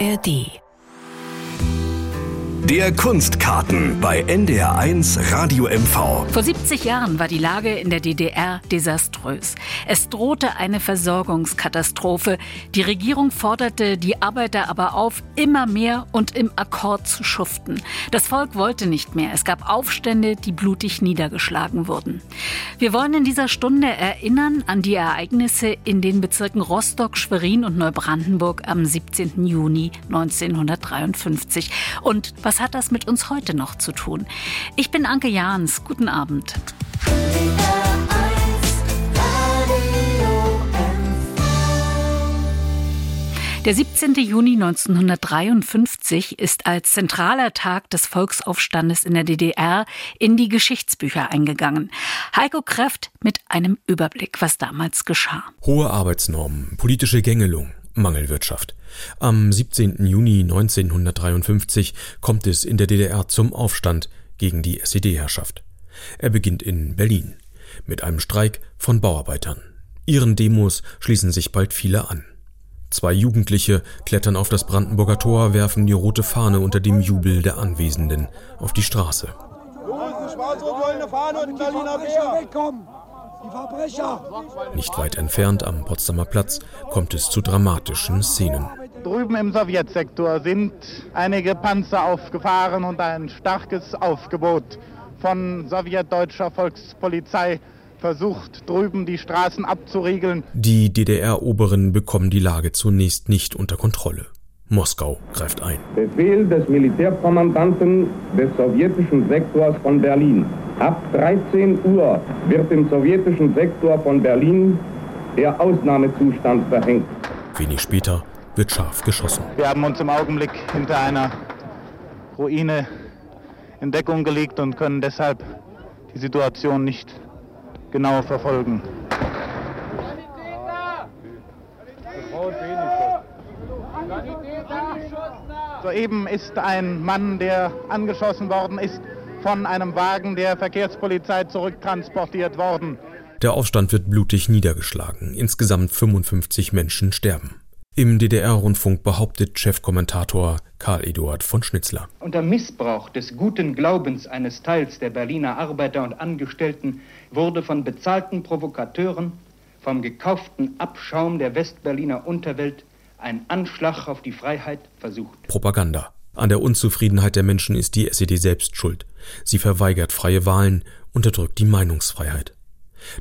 ARD der Kunstkarten bei NDR1 Radio MV. Vor 70 Jahren war die Lage in der DDR desaströs. Es drohte eine Versorgungskatastrophe. Die Regierung forderte die Arbeiter aber auf, immer mehr und im Akkord zu schuften. Das Volk wollte nicht mehr. Es gab Aufstände, die blutig niedergeschlagen wurden. Wir wollen in dieser Stunde erinnern an die Ereignisse in den Bezirken Rostock, Schwerin und Neubrandenburg am 17. Juni 1953. Und was was hat das mit uns heute noch zu tun? Ich bin Anke Jahns. Guten Abend. Der 17. Juni 1953 ist als zentraler Tag des Volksaufstandes in der DDR in die Geschichtsbücher eingegangen. Heiko Kräft mit einem Überblick, was damals geschah. Hohe Arbeitsnormen, politische Gängelung, Mangelwirtschaft. Am 17. Juni 1953 kommt es in der DDR zum Aufstand gegen die SED-Herrschaft. Er beginnt in Berlin mit einem Streik von Bauarbeitern. Ihren Demos schließen sich bald viele an. Zwei Jugendliche klettern auf das Brandenburger Tor, werfen die rote Fahne unter dem Jubel der Anwesenden auf die Straße. Schwarz-rot-goldene Fahne und Berliner Bär. Nicht weit entfernt am Potsdamer Platz kommt es zu dramatischen Szenen. Drüben im Sowjetsektor sind einige Panzer aufgefahren und ein starkes Aufgebot von sowjetdeutscher Volkspolizei versucht, drüben die Straßen abzuriegeln. Die DDR-Oberen bekommen die Lage zunächst nicht unter Kontrolle. Moskau greift ein. Befehl des Militärkommandanten des sowjetischen Sektors von Berlin. Ab 13 Uhr wird im sowjetischen Sektor von Berlin der Ausnahmezustand verhängt. Wenig später wird scharf geschossen. Wir haben uns im Augenblick hinter einer Ruine in Deckung gelegt und können deshalb die Situation nicht genau verfolgen. Soeben ist ein Mann, der angeschossen worden ist, von einem Wagen der Verkehrspolizei zurücktransportiert worden. Der Aufstand wird blutig niedergeschlagen. Insgesamt 55 Menschen sterben. Im DDR-Rundfunk behauptet Chefkommentator Karl Eduard von Schnitzler. Unter Missbrauch des guten Glaubens eines Teils der Berliner Arbeiter und Angestellten wurde von bezahlten Provokateuren, vom gekauften Abschaum der Westberliner Unterwelt ein Anschlag auf die Freiheit versucht. Propaganda. An der Unzufriedenheit der Menschen ist die SED selbst schuld. Sie verweigert freie Wahlen, unterdrückt die Meinungsfreiheit.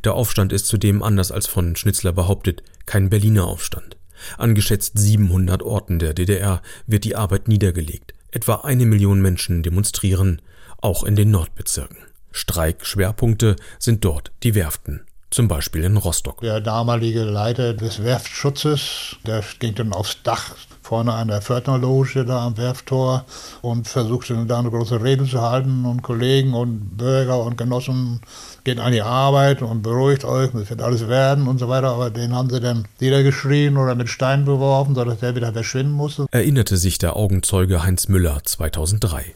Der Aufstand ist zudem, anders als von Schnitzler behauptet, kein Berliner Aufstand. An geschätzt 700 Orten der DDR wird die Arbeit niedergelegt. Etwa eine Million Menschen demonstrieren, auch in den Nordbezirken. Streikschwerpunkte sind dort die Werften zum Beispiel in Rostock. Der damalige Leiter des Werftschutzes, der ging dann aufs Dach vorne an der Pförtnerloge da am Werftor und versuchte da eine große Rede zu halten und Kollegen und Bürger und Genossen geht an die Arbeit und beruhigt euch, das wird alles werden und so weiter, aber den haben sie dann niedergeschrien oder mit Steinen beworfen, sodass der wieder verschwinden musste. Erinnerte sich der Augenzeuge Heinz Müller 2003.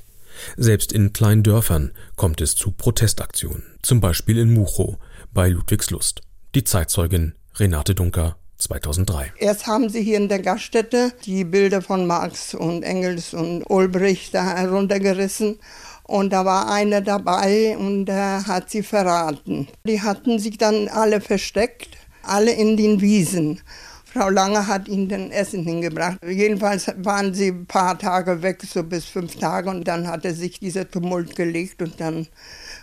Selbst in kleinen Dörfern kommt es zu Protestaktionen, zum Beispiel in Muchow, bei Ludwigslust. Die Zeitzeugin Renate Dunker 2003. Erst haben sie hier in der Gaststätte die Bilder von Marx und Engels und Ulbricht da heruntergerissen. Und da war einer dabei und der hat sie verraten. Die hatten sich dann alle versteckt, alle in den Wiesen. Frau Lange hat ihnen dann Essen hingebracht. Jedenfalls waren sie ein paar Tage weg, so bis fünf Tage. Und dann hatte sich dieser Tumult gelegt und dann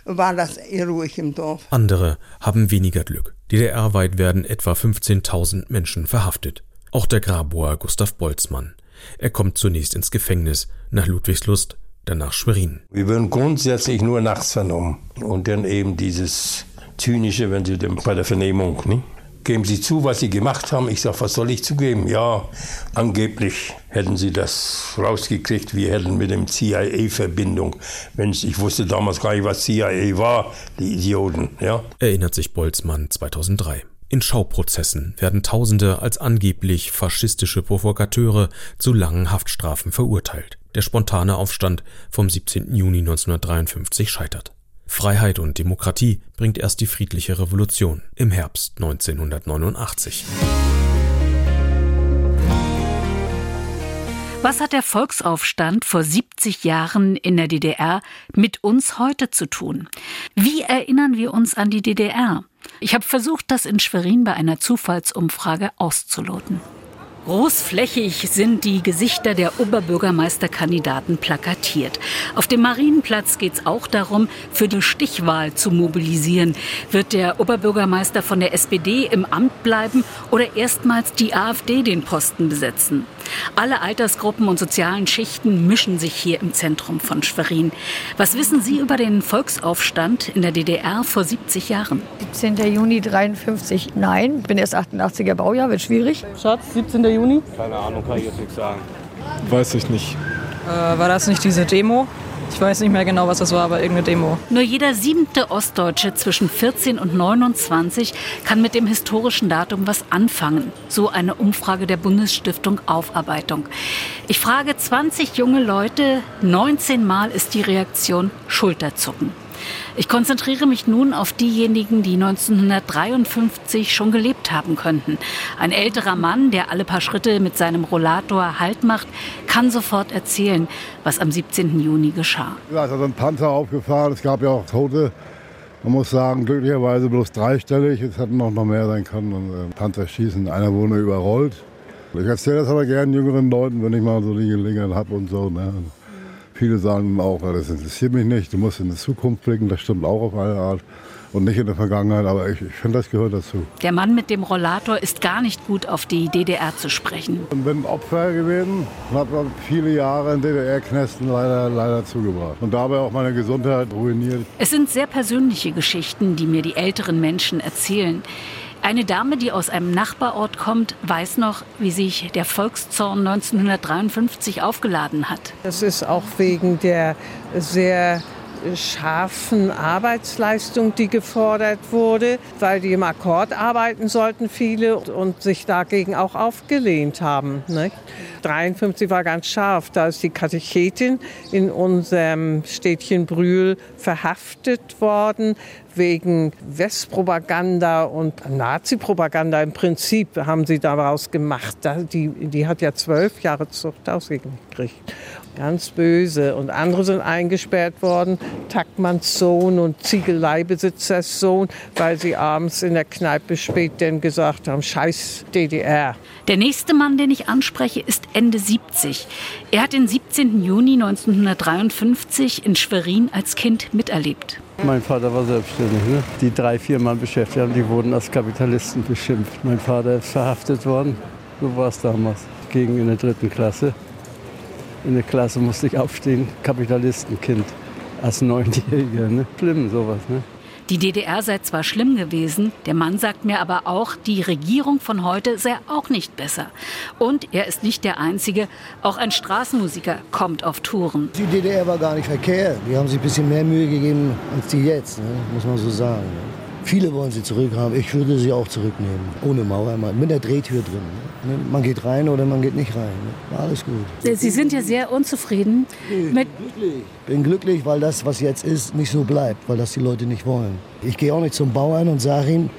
war das eher ruhig im Dorf. Andere haben weniger Glück. DDR-weit werden etwa 15.000 Menschen verhaftet. Auch der Graboer Gustav Boltzmann. Er kommt zunächst ins Gefängnis, nach Ludwigslust, dann nach Schwerin. Wir werden grundsätzlich nur nachts vernommen. Und dann eben dieses Zynische, wenn Sie bei der Vernehmung, nicht? Geben Sie zu, was Sie gemacht haben. Ich sage, was soll ich zugeben? Ja, angeblich hätten Sie das rausgekriegt. Wir hätten mit dem CIA Verbindung. Mensch, ich wusste damals gar nicht, was CIA war, die Idioten. Ja? Erinnert sich Boltzmann 2003. In Schauprozessen werden Tausende als angeblich faschistische Provokateure zu langen Haftstrafen verurteilt. Der spontane Aufstand vom 17. Juni 1953 scheitert. Freiheit und Demokratie bringt erst die friedliche Revolution im Herbst 1989. Was hat der Volksaufstand vor 70 Jahren in der DDR mit uns heute zu tun? Wie erinnern wir uns an die DDR? Ich habe versucht, das in Schwerin bei einer Zufallsumfrage auszuloten. Großflächig sind die Gesichter der Oberbürgermeisterkandidaten plakatiert. Auf dem Marienplatz geht es auch darum, für die Stichwahl zu mobilisieren. Wird der Oberbürgermeister von der SPD im Amt bleiben oder erstmals die AfD den Posten besetzen? Alle Altersgruppen und sozialen Schichten mischen sich hier im Zentrum von Schwerin. Was wissen Sie über den Volksaufstand in der DDR vor 70 Jahren? 17. Juni 53, nein. Ich bin erst 88er Baujahr, wird schwierig. Schatz, 17. Juni? Keine Ahnung, kann ich jetzt nichts sagen. Weiß ich nicht. Äh, war das nicht diese Demo? Ich weiß nicht mehr genau, was das war, aber irgendeine Demo. Nur jeder siebte Ostdeutsche zwischen 14 und 29 kann mit dem historischen Datum was anfangen. So eine Umfrage der Bundesstiftung Aufarbeitung. Ich frage 20 junge Leute, 19 Mal ist die Reaktion Schulterzucken. Ich konzentriere mich nun auf diejenigen, die 1953 schon gelebt haben könnten. Ein älterer Mann, der alle paar Schritte mit seinem Rollator Halt macht, kann sofort erzählen, was am 17. Juni geschah. Ja, es hat ein Panzer aufgefahren, es gab ja auch Tote. Man muss sagen, glücklicherweise bloß dreistellig. Es hätten noch mehr sein können. Und, äh, Panzer schießen, einer wurde überrollt. Ich erzähle das aber gerne jüngeren Leuten, wenn ich mal so die Gelegenheit habe und so. Ne? Viele sagen auch, das interessiert mich nicht, du musst in die Zukunft blicken, das stimmt auch auf eine Art. Und nicht in der Vergangenheit, aber ich, ich finde, das gehört dazu. Der Mann mit dem Rollator ist gar nicht gut auf die DDR zu sprechen. Ich bin Opfer gewesen und habe viele Jahre in DDR-Knästen leider, leider zugebracht. Und dabei auch meine Gesundheit ruiniert. Es sind sehr persönliche Geschichten, die mir die älteren Menschen erzählen. Eine Dame, die aus einem Nachbarort kommt, weiß noch, wie sich der Volkszorn 1953 aufgeladen hat. Das ist auch wegen der sehr scharfen Arbeitsleistung, die gefordert wurde, weil die im Akkord arbeiten sollten viele und sich dagegen auch aufgelehnt haben. Ne? 53 war ganz scharf, da ist die Katechetin in unserem Städtchen Brühl verhaftet worden wegen Westpropaganda und Nazi-Propaganda. Im Prinzip haben sie daraus gemacht. Die, die hat ja zwölf Jahre Zucht ausgekriegt. Ganz böse. Und andere sind eingesperrt worden. Tackmanns Sohn und Ziegeleibesitzers Sohn, weil sie abends in der Kneipe spät denn gesagt haben, scheiß DDR. Der nächste Mann, den ich anspreche, ist Ende 70. Er hat den 17. Juni 1953 in Schwerin als Kind miterlebt. Mein Vater war selbstständig. Ne? Die drei, vier Mann beschäftigt haben, die wurden als Kapitalisten beschimpft. Mein Vater ist verhaftet worden. So war es damals. Gegen in der dritten Klasse in der Klasse musste ich aufstehen, Kapitalistenkind als Neunjähriger. Ne? Schlimm sowas. Ne? Die DDR sei zwar schlimm gewesen, der Mann sagt mir aber auch, die Regierung von heute sei auch nicht besser. Und er ist nicht der Einzige, auch ein Straßenmusiker kommt auf Touren. Die DDR war gar nicht verkehrt. Die haben sich ein bisschen mehr Mühe gegeben als die jetzt, ne? muss man so sagen. Ne? Viele wollen sie zurückhaben. Ich würde sie auch zurücknehmen. Ohne Mauer, mit der Drehtür drin. Ne? Man geht rein oder man geht nicht rein. Ne? Alles gut. Sie sind ja sehr unzufrieden. Ich mit glücklich. bin glücklich, weil das, was jetzt ist, nicht so bleibt, weil das die Leute nicht wollen. Ich gehe auch nicht zum Bauern und sage ihm,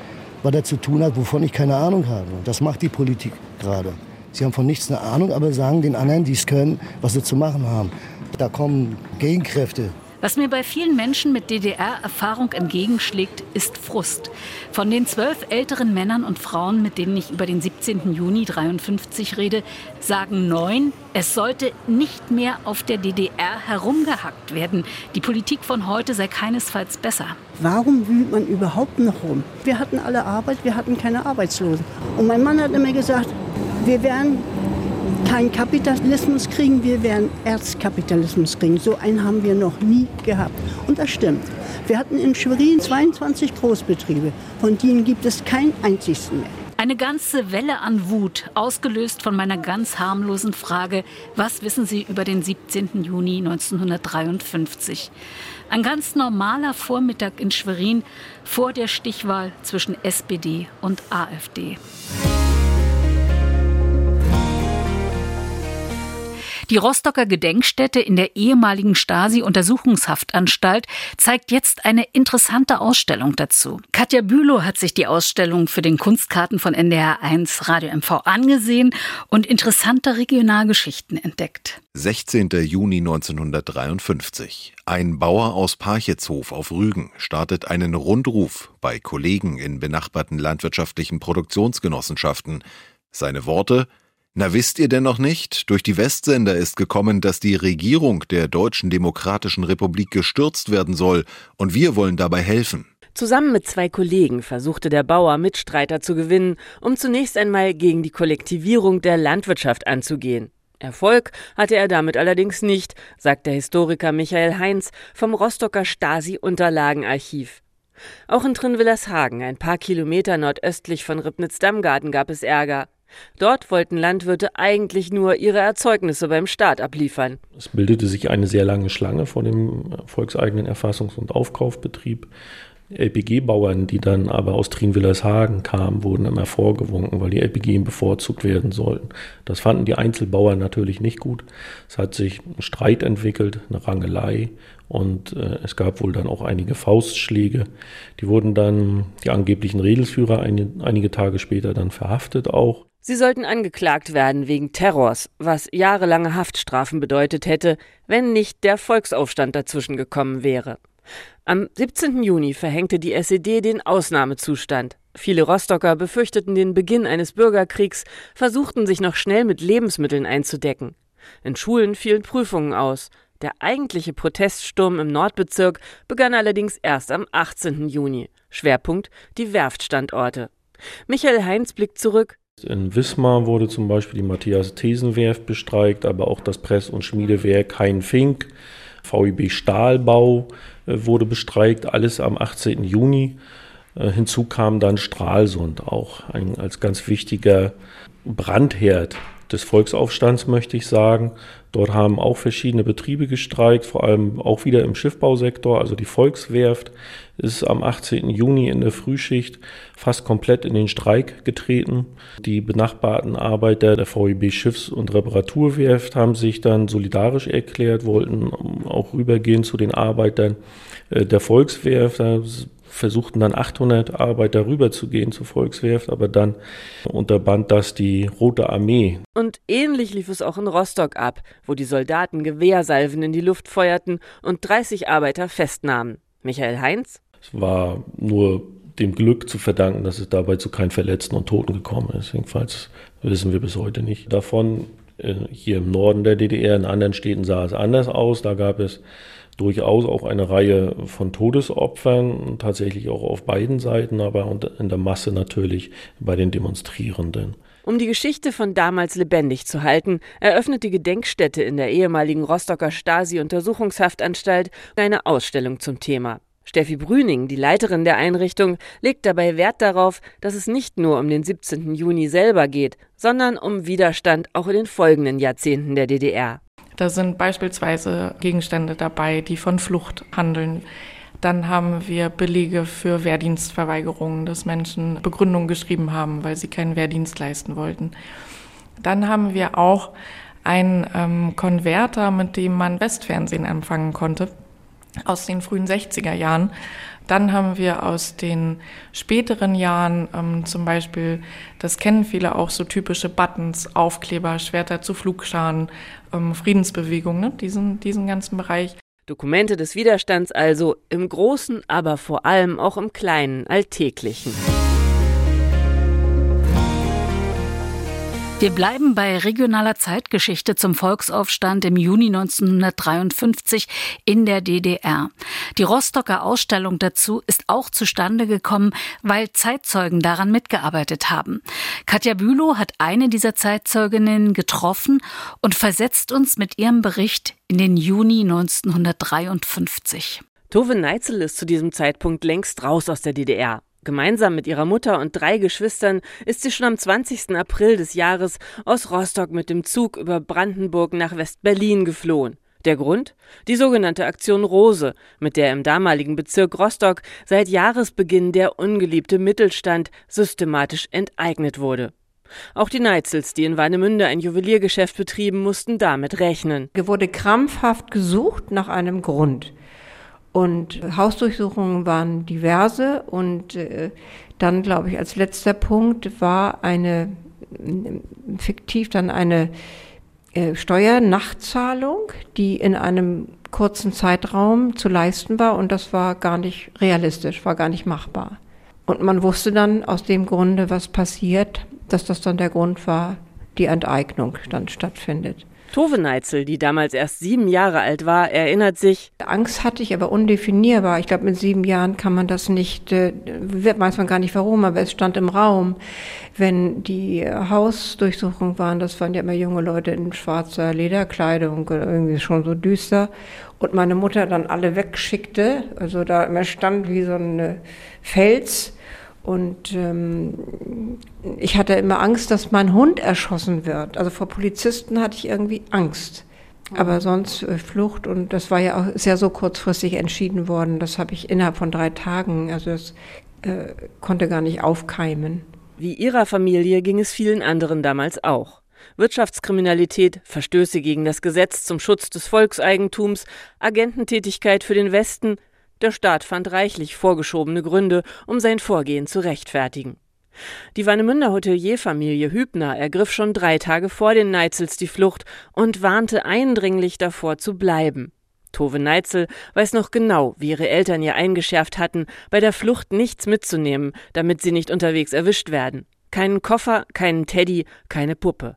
was er zu tun hat, wovon ich keine Ahnung habe. Das macht die Politik gerade. Sie haben von nichts eine Ahnung, aber sagen den anderen, die es können, was sie zu machen haben. Da kommen Gegenkräfte. Was mir bei vielen Menschen mit DDR-Erfahrung entgegenschlägt, ist Frust. Von den zwölf älteren Männern und Frauen, mit denen ich über den 17. Juni 53 rede, sagen neun, es sollte nicht mehr auf der DDR herumgehackt werden. Die Politik von heute sei keinesfalls besser. Warum wühlt man überhaupt noch rum? Wir hatten alle Arbeit, wir hatten keine Arbeitslosen. Und mein Mann hat immer gesagt, wir werden keinen Kapitalismus kriegen, wir werden Erzkapitalismus kriegen. So einen haben wir noch nie gehabt. Und das stimmt. Wir hatten in Schwerin 22 Großbetriebe, von denen gibt es keinen einzigen mehr. Eine ganze Welle an Wut, ausgelöst von meiner ganz harmlosen Frage, was wissen Sie über den 17. Juni 1953? Ein ganz normaler Vormittag in Schwerin vor der Stichwahl zwischen SPD und AfD. Die Rostocker Gedenkstätte in der ehemaligen Stasi-Untersuchungshaftanstalt zeigt jetzt eine interessante Ausstellung dazu. Katja Bülow hat sich die Ausstellung für den Kunstkarten von NDR 1 Radio MV angesehen und interessante Regionalgeschichten entdeckt. 16. Juni 1953. Ein Bauer aus Parchetshof auf Rügen startet einen Rundruf bei Kollegen in benachbarten landwirtschaftlichen Produktionsgenossenschaften. Seine Worte na wisst ihr denn noch nicht? Durch die Westsender ist gekommen, dass die Regierung der Deutschen Demokratischen Republik gestürzt werden soll, und wir wollen dabei helfen. Zusammen mit zwei Kollegen versuchte der Bauer Mitstreiter zu gewinnen, um zunächst einmal gegen die Kollektivierung der Landwirtschaft anzugehen. Erfolg hatte er damit allerdings nicht, sagt der Historiker Michael Heinz vom Rostocker Stasi-Unterlagenarchiv. Auch in Trinwillershagen, ein paar Kilometer nordöstlich von Ribnitz-Dammgarten, gab es Ärger. Dort wollten Landwirte eigentlich nur ihre Erzeugnisse beim Staat abliefern. Es bildete sich eine sehr lange Schlange vor dem volkseigenen Erfassungs- und Aufkaufbetrieb. LPG-Bauern, die dann aber aus Trienwillershagen kamen, wurden immer vorgewunken, weil die LPG bevorzugt werden sollten. Das fanden die Einzelbauern natürlich nicht gut. Es hat sich ein Streit entwickelt, eine Rangelei und äh, es gab wohl dann auch einige Faustschläge. Die wurden dann, die angeblichen Redelsführer, ein, einige Tage später dann verhaftet auch. Sie sollten angeklagt werden wegen Terrors, was jahrelange Haftstrafen bedeutet hätte, wenn nicht der Volksaufstand dazwischen gekommen wäre. Am 17. Juni verhängte die SED den Ausnahmezustand. Viele Rostocker befürchteten den Beginn eines Bürgerkriegs, versuchten sich noch schnell mit Lebensmitteln einzudecken. In Schulen fielen Prüfungen aus. Der eigentliche Proteststurm im Nordbezirk begann allerdings erst am 18. Juni. Schwerpunkt die Werftstandorte. Michael Heinz blickt zurück. In Wismar wurde zum Beispiel die Matthias-Thesen-Werft bestreikt, aber auch das Press- und Schmiedewerk Hein Fink, VIB Stahlbau äh, wurde bestreikt, alles am 18. Juni. Äh, hinzu kam dann Stralsund, auch ein, als ganz wichtiger Brandherd des Volksaufstands, möchte ich sagen. Dort haben auch verschiedene Betriebe gestreikt, vor allem auch wieder im Schiffbausektor. Also die Volkswerft ist am 18. Juni in der Frühschicht fast komplett in den Streik getreten. Die benachbarten Arbeiter der VEB Schiffs- und Reparaturwerft haben sich dann solidarisch erklärt, wollten auch rübergehen zu den Arbeitern äh, der Volkswerft. Da versuchten dann 800 Arbeiter rüberzugehen zur Volkswerft, aber dann unterband das die Rote Armee. Und ähnlich lief es auch in Rostock ab, wo die Soldaten Gewehrsalven in die Luft feuerten und 30 Arbeiter festnahmen. Michael Heinz? Es war nur dem Glück zu verdanken, dass es dabei zu keinen Verletzten und Toten gekommen ist. Jedenfalls wissen wir bis heute nicht davon. Äh, hier im Norden der DDR, in anderen Städten sah es anders aus. Da gab es durchaus auch eine Reihe von Todesopfern, tatsächlich auch auf beiden Seiten, aber in der Masse natürlich bei den Demonstrierenden. Um die Geschichte von damals lebendig zu halten, eröffnet die Gedenkstätte in der ehemaligen Rostocker Stasi-Untersuchungshaftanstalt eine Ausstellung zum Thema. Steffi Brüning, die Leiterin der Einrichtung, legt dabei Wert darauf, dass es nicht nur um den 17. Juni selber geht, sondern um Widerstand auch in den folgenden Jahrzehnten der DDR. Da sind beispielsweise Gegenstände dabei, die von Flucht handeln. Dann haben wir Belege für Wehrdienstverweigerungen, dass Menschen Begründungen geschrieben haben, weil sie keinen Wehrdienst leisten wollten. Dann haben wir auch einen ähm, Konverter, mit dem man Westfernsehen empfangen konnte, aus den frühen 60er Jahren. Dann haben wir aus den späteren Jahren ähm, zum Beispiel, das kennen viele auch, so typische Buttons, Aufkleber, Schwerter zu Flugscharen, ähm, Friedensbewegung, ne? diesen, diesen ganzen Bereich. Dokumente des Widerstands also im Großen, aber vor allem auch im Kleinen, Alltäglichen. Wir bleiben bei regionaler Zeitgeschichte zum Volksaufstand im Juni 1953 in der DDR. Die Rostocker Ausstellung dazu ist auch zustande gekommen, weil Zeitzeugen daran mitgearbeitet haben. Katja Bülow hat eine dieser Zeitzeuginnen getroffen und versetzt uns mit ihrem Bericht in den Juni 1953. Tove Neitzel ist zu diesem Zeitpunkt längst raus aus der DDR. Gemeinsam mit ihrer Mutter und drei Geschwistern ist sie schon am 20. April des Jahres aus Rostock mit dem Zug über Brandenburg nach West-Berlin geflohen. Der Grund? Die sogenannte Aktion Rose, mit der im damaligen Bezirk Rostock seit Jahresbeginn der ungeliebte Mittelstand systematisch enteignet wurde. Auch die Neizels, die in Warnemünde ein Juweliergeschäft betrieben, mussten damit rechnen. Hier wurde krampfhaft gesucht nach einem Grund. Und Hausdurchsuchungen waren diverse. Und äh, dann, glaube ich, als letzter Punkt war eine, fiktiv dann eine äh, Steuernachzahlung, die in einem kurzen Zeitraum zu leisten war. Und das war gar nicht realistisch, war gar nicht machbar. Und man wusste dann aus dem Grunde, was passiert, dass das dann der Grund war, die Enteignung dann stattfindet. Tove Neitzel, die damals erst sieben Jahre alt war, erinnert sich. Angst hatte ich, aber undefinierbar. Ich glaube, mit sieben Jahren kann man das nicht, äh, weiß man gar nicht warum, aber es stand im Raum. Wenn die Hausdurchsuchungen waren, das waren ja immer junge Leute in schwarzer Lederkleidung, irgendwie schon so düster. Und meine Mutter dann alle wegschickte, also da immer stand wie so ein Fels und ähm, ich hatte immer Angst, dass mein Hund erschossen wird. Also vor Polizisten hatte ich irgendwie Angst. Aber sonst äh, Flucht und das war ja auch ja so kurzfristig entschieden worden. Das habe ich innerhalb von drei Tagen. Also das äh, konnte gar nicht aufkeimen. Wie ihrer Familie ging es vielen anderen damals auch. Wirtschaftskriminalität, Verstöße gegen das Gesetz zum Schutz des Volkseigentums, Agententätigkeit für den Westen, der Staat fand reichlich vorgeschobene Gründe, um sein Vorgehen zu rechtfertigen. Die Warnemünder Hotelierfamilie Hübner ergriff schon drei Tage vor den Neizels die Flucht und warnte eindringlich davor zu bleiben. Tove Neitzel weiß noch genau, wie ihre Eltern ihr eingeschärft hatten, bei der Flucht nichts mitzunehmen, damit sie nicht unterwegs erwischt werden. Keinen Koffer, keinen Teddy, keine Puppe.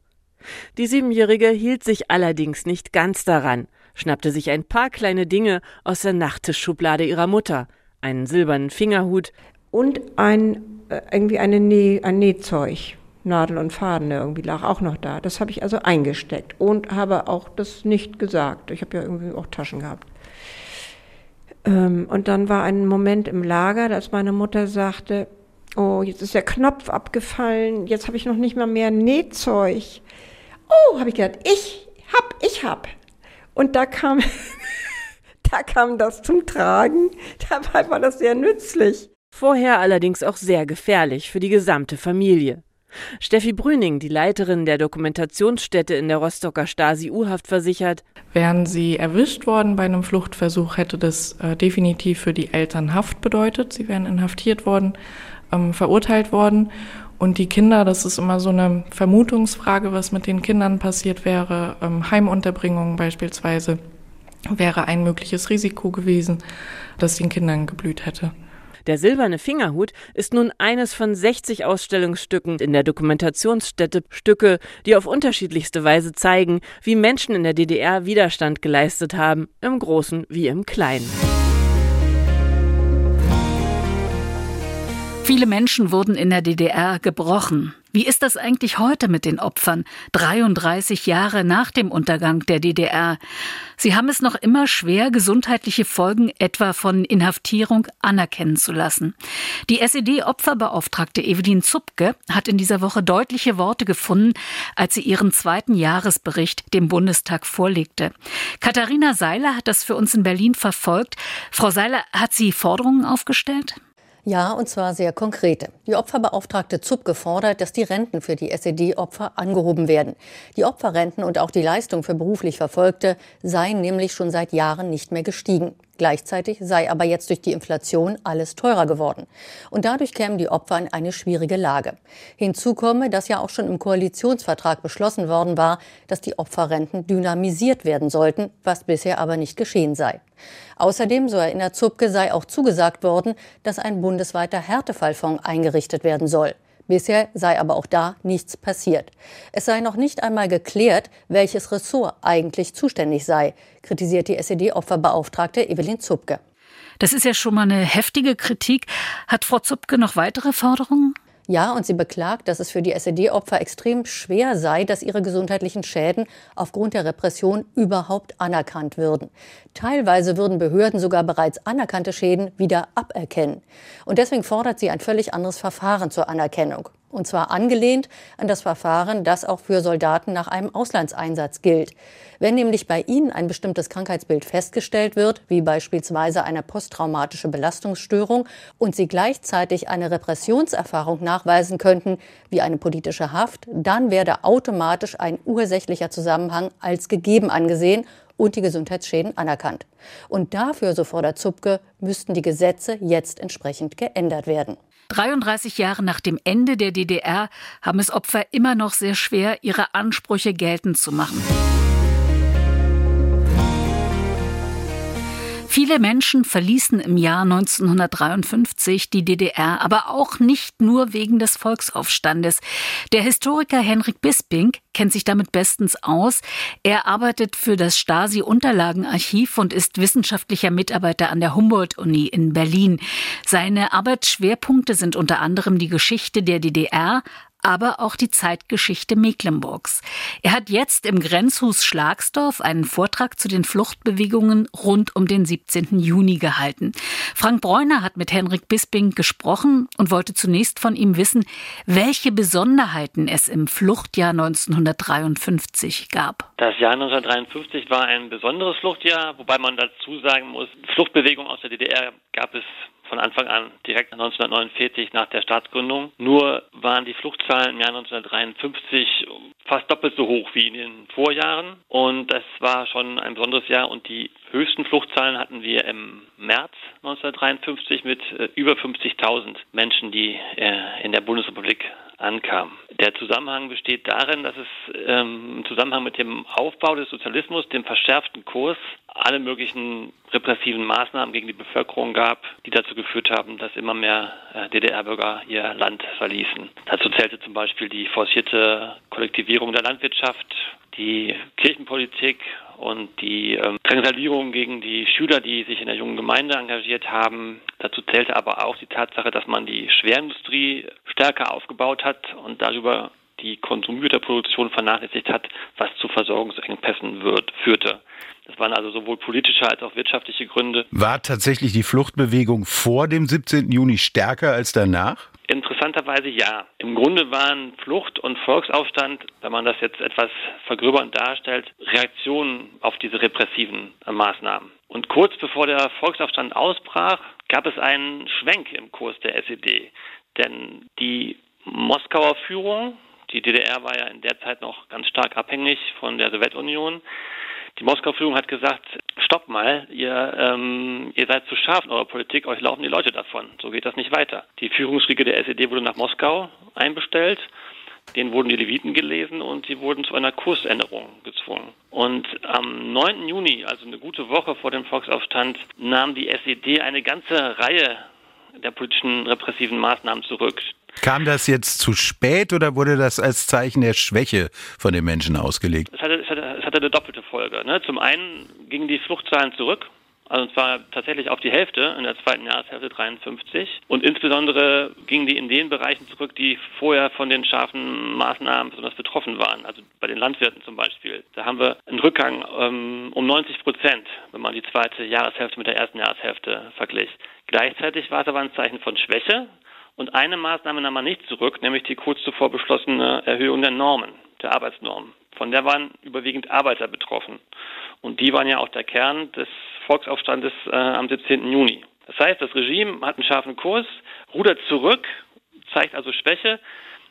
Die Siebenjährige hielt sich allerdings nicht ganz daran schnappte sich ein paar kleine Dinge aus der Nachttischschublade ihrer Mutter, einen silbernen Fingerhut und ein äh, irgendwie eine Näh, ein Nähzeug. Nadel und Faden irgendwie lag auch noch da. Das habe ich also eingesteckt und habe auch das nicht gesagt. Ich habe ja irgendwie auch Taschen gehabt. Ähm, und dann war ein Moment im Lager, dass meine Mutter sagte, oh, jetzt ist der Knopf abgefallen, jetzt habe ich noch nicht mal mehr Nähzeug. Oh, habe ich gedacht, ich hab, ich hab. Und da kam, da kam das zum Tragen. Dabei war das sehr nützlich. Vorher allerdings auch sehr gefährlich für die gesamte Familie. Steffi Brüning, die Leiterin der Dokumentationsstätte in der Rostocker Stasi-U-Haft, versichert, Wären sie erwischt worden bei einem Fluchtversuch, hätte das äh, definitiv für die Eltern Haft bedeutet. Sie wären inhaftiert worden, ähm, verurteilt worden. Und die Kinder, das ist immer so eine Vermutungsfrage, was mit den Kindern passiert wäre. Ähm, Heimunterbringung beispielsweise wäre ein mögliches Risiko gewesen, das den Kindern geblüht hätte. Der silberne Fingerhut ist nun eines von 60 Ausstellungsstücken in der Dokumentationsstätte Stücke, die auf unterschiedlichste Weise zeigen, wie Menschen in der DDR Widerstand geleistet haben, im Großen wie im Kleinen. Viele Menschen wurden in der DDR gebrochen. Wie ist das eigentlich heute mit den Opfern, 33 Jahre nach dem Untergang der DDR? Sie haben es noch immer schwer, gesundheitliche Folgen etwa von Inhaftierung anerkennen zu lassen. Die SED-Opferbeauftragte Evelyn Zupke hat in dieser Woche deutliche Worte gefunden, als sie ihren zweiten Jahresbericht dem Bundestag vorlegte. Katharina Seiler hat das für uns in Berlin verfolgt. Frau Seiler, hat sie Forderungen aufgestellt? Ja, und zwar sehr konkrete. Die Opferbeauftragte ZUB gefordert, dass die Renten für die SED-Opfer angehoben werden. Die Opferrenten und auch die Leistung für beruflich Verfolgte seien nämlich schon seit Jahren nicht mehr gestiegen. Gleichzeitig sei aber jetzt durch die Inflation alles teurer geworden. Und dadurch kämen die Opfer in eine schwierige Lage. Hinzu komme, dass ja auch schon im Koalitionsvertrag beschlossen worden war, dass die Opferrenten dynamisiert werden sollten, was bisher aber nicht geschehen sei. Außerdem, so erinnert Zupke, sei auch zugesagt worden, dass ein bundesweiter Härtefallfonds eingerichtet werden soll. Bisher sei aber auch da nichts passiert. Es sei noch nicht einmal geklärt, welches Ressort eigentlich zuständig sei, kritisiert die SED-Opferbeauftragte Evelyn Zupke. Das ist ja schon mal eine heftige Kritik. Hat Frau Zupke noch weitere Forderungen? Ja, und sie beklagt, dass es für die SED-Opfer extrem schwer sei, dass ihre gesundheitlichen Schäden aufgrund der Repression überhaupt anerkannt würden. Teilweise würden Behörden sogar bereits anerkannte Schäden wieder aberkennen. Und deswegen fordert sie ein völlig anderes Verfahren zur Anerkennung. Und zwar angelehnt an das Verfahren, das auch für Soldaten nach einem Auslandseinsatz gilt. Wenn nämlich bei ihnen ein bestimmtes Krankheitsbild festgestellt wird, wie beispielsweise eine posttraumatische Belastungsstörung, und sie gleichzeitig eine Repressionserfahrung nachweisen könnten, wie eine politische Haft, dann werde automatisch ein ursächlicher Zusammenhang als gegeben angesehen und die Gesundheitsschäden anerkannt. Und dafür, so fordert Zupke, müssten die Gesetze jetzt entsprechend geändert werden. 33 Jahre nach dem Ende der DDR haben es Opfer immer noch sehr schwer, ihre Ansprüche geltend zu machen. Viele Menschen verließen im Jahr 1953 die DDR, aber auch nicht nur wegen des Volksaufstandes. Der Historiker Henrik Bisping kennt sich damit bestens aus. Er arbeitet für das Stasi-Unterlagenarchiv und ist wissenschaftlicher Mitarbeiter an der Humboldt-Uni in Berlin. Seine Arbeitsschwerpunkte sind unter anderem die Geschichte der DDR, aber auch die Zeitgeschichte Mecklenburgs. Er hat jetzt im Grenzhus Schlagsdorf einen Vortrag zu den Fluchtbewegungen rund um den 17. Juni gehalten. Frank Bräuner hat mit Henrik Bisping gesprochen und wollte zunächst von ihm wissen, welche Besonderheiten es im Fluchtjahr 1953 gab. Das Jahr 1953 war ein besonderes Fluchtjahr, wobei man dazu sagen muss, Fluchtbewegungen aus der DDR gab es von Anfang an direkt 1949 nach der Staatsgründung. Nur waren die Fluchtzahlen im Jahr 1953 fast doppelt so hoch wie in den Vorjahren. Und das war schon ein besonderes Jahr. Und die höchsten Fluchtzahlen hatten wir im März 1953 mit äh, über 50.000 Menschen, die äh, in der Bundesrepublik ankamen. Der Zusammenhang besteht darin, dass es ähm, im Zusammenhang mit dem Aufbau des Sozialismus, dem verschärften Kurs, alle möglichen repressiven Maßnahmen gegen die Bevölkerung gab, die dazu geführt haben, dass immer mehr äh, DDR-Bürger ihr Land verließen. Dazu zählte zum Beispiel die forcierte Kollektivierung der Landwirtschaft, die Kirchenpolitik und die ähm, Drangsalierung gegen die Schüler, die sich in der jungen Gemeinde engagiert haben. Dazu zählte aber auch die Tatsache, dass man die Schwerindustrie stärker aufgebaut hat und darüber die Konsumgüterproduktion vernachlässigt hat, was zu Versorgungsengpässen wird, führte. Das waren also sowohl politische als auch wirtschaftliche Gründe. War tatsächlich die Fluchtbewegung vor dem 17. Juni stärker als danach? Interessanterweise ja. Im Grunde waren Flucht und Volksaufstand, wenn man das jetzt etwas vergröbernd darstellt, Reaktionen auf diese repressiven Maßnahmen. Und kurz bevor der Volksaufstand ausbrach, gab es einen Schwenk im Kurs der SED. Denn die Moskauer Führung, die DDR war ja in der Zeit noch ganz stark abhängig von der Sowjetunion, die Moskau-Führung hat gesagt, stopp mal, ihr, ähm, ihr seid zu scharf in eurer Politik, euch laufen die Leute davon. So geht das nicht weiter. Die Führungsriege der SED wurde nach Moskau einbestellt. Denen wurden die Leviten gelesen und sie wurden zu einer Kursänderung gezwungen. Und am 9. Juni, also eine gute Woche vor dem Volksaufstand, nahm die SED eine ganze Reihe der politischen repressiven Maßnahmen zurück. Kam das jetzt zu spät oder wurde das als Zeichen der Schwäche von den Menschen ausgelegt? Es hatte, es hatte, es hatte eine doppelte Folge. Ne? Zum einen gingen die Fluchtzahlen zurück, also und zwar tatsächlich auf die Hälfte in der zweiten Jahreshälfte 53. Und insbesondere gingen die in den Bereichen zurück, die vorher von den scharfen Maßnahmen besonders betroffen waren. Also bei den Landwirten zum Beispiel. Da haben wir einen Rückgang ähm, um 90 Prozent, wenn man die zweite Jahreshälfte mit der ersten Jahreshälfte verglich. Gleichzeitig war es aber ein Zeichen von Schwäche. Und eine Maßnahme nahm man nicht zurück, nämlich die kurz zuvor beschlossene Erhöhung der Normen, der Arbeitsnormen. Von der waren überwiegend Arbeiter betroffen. Und die waren ja auch der Kern des Volksaufstandes äh, am 17. Juni. Das heißt, das Regime hat einen scharfen Kurs, rudert zurück, zeigt also Schwäche.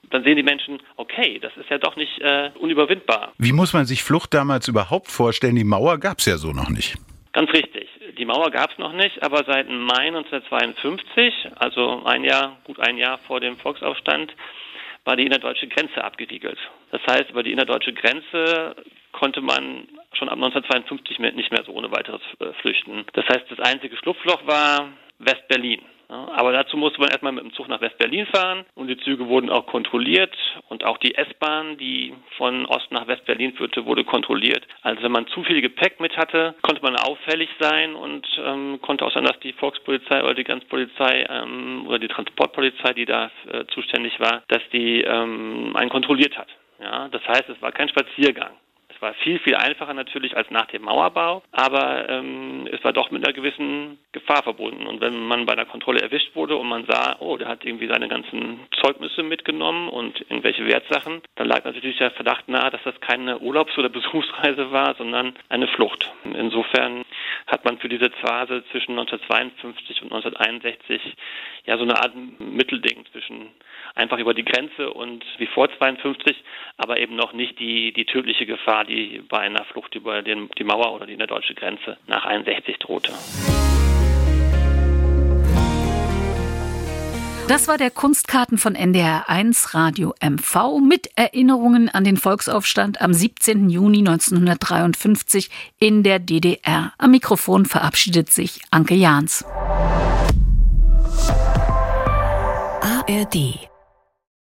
Dann sehen die Menschen, okay, das ist ja doch nicht äh, unüberwindbar. Wie muss man sich Flucht damals überhaupt vorstellen? Die Mauer gab es ja so noch nicht. Ganz richtig. Die Mauer gab es noch nicht, aber seit Mai 1952, also ein Jahr, gut ein Jahr vor dem Volksaufstand, war die innerdeutsche Grenze abgeriegelt. Das heißt, über die innerdeutsche Grenze konnte man schon ab 1952 nicht mehr so ohne weiteres äh, flüchten. Das heißt, das einzige Schlupfloch war West-Berlin. Aber dazu musste man erstmal mit dem Zug nach West-Berlin fahren und die Züge wurden auch kontrolliert und auch die S-Bahn, die von Ost nach West-Berlin führte, wurde kontrolliert. Also wenn man zu viel Gepäck mit hatte, konnte man auffällig sein und ähm, konnte auch sein, dass die Volkspolizei oder die Grenzpolizei ähm, oder die Transportpolizei, die da äh, zuständig war, dass die ähm, einen kontrolliert hat. Ja, das heißt, es war kein Spaziergang. Es war viel, viel einfacher natürlich als nach dem Mauerbau, aber ähm, es war doch mit einer gewissen Gefahr verbunden. Und wenn man bei einer Kontrolle erwischt wurde und man sah, oh, der hat irgendwie seine ganzen Zeugnisse mitgenommen und irgendwelche Wertsachen, dann lag natürlich der Verdacht nahe, dass das keine Urlaubs- oder Besuchsreise war, sondern eine Flucht. Insofern hat man für diese Phase zwischen 1952 und 1961 ja so eine Art Mittelding zwischen einfach über die Grenze und wie vor 52, aber eben noch nicht die, die tödliche Gefahr, die bei einer Flucht über den, die Mauer oder die in der deutsche Grenze nach 61 drohte. Das war der Kunstkarten von NDR1 Radio MV mit Erinnerungen an den Volksaufstand am 17. Juni 1953 in der DDR. Am Mikrofon verabschiedet sich Anke Jahns. ARD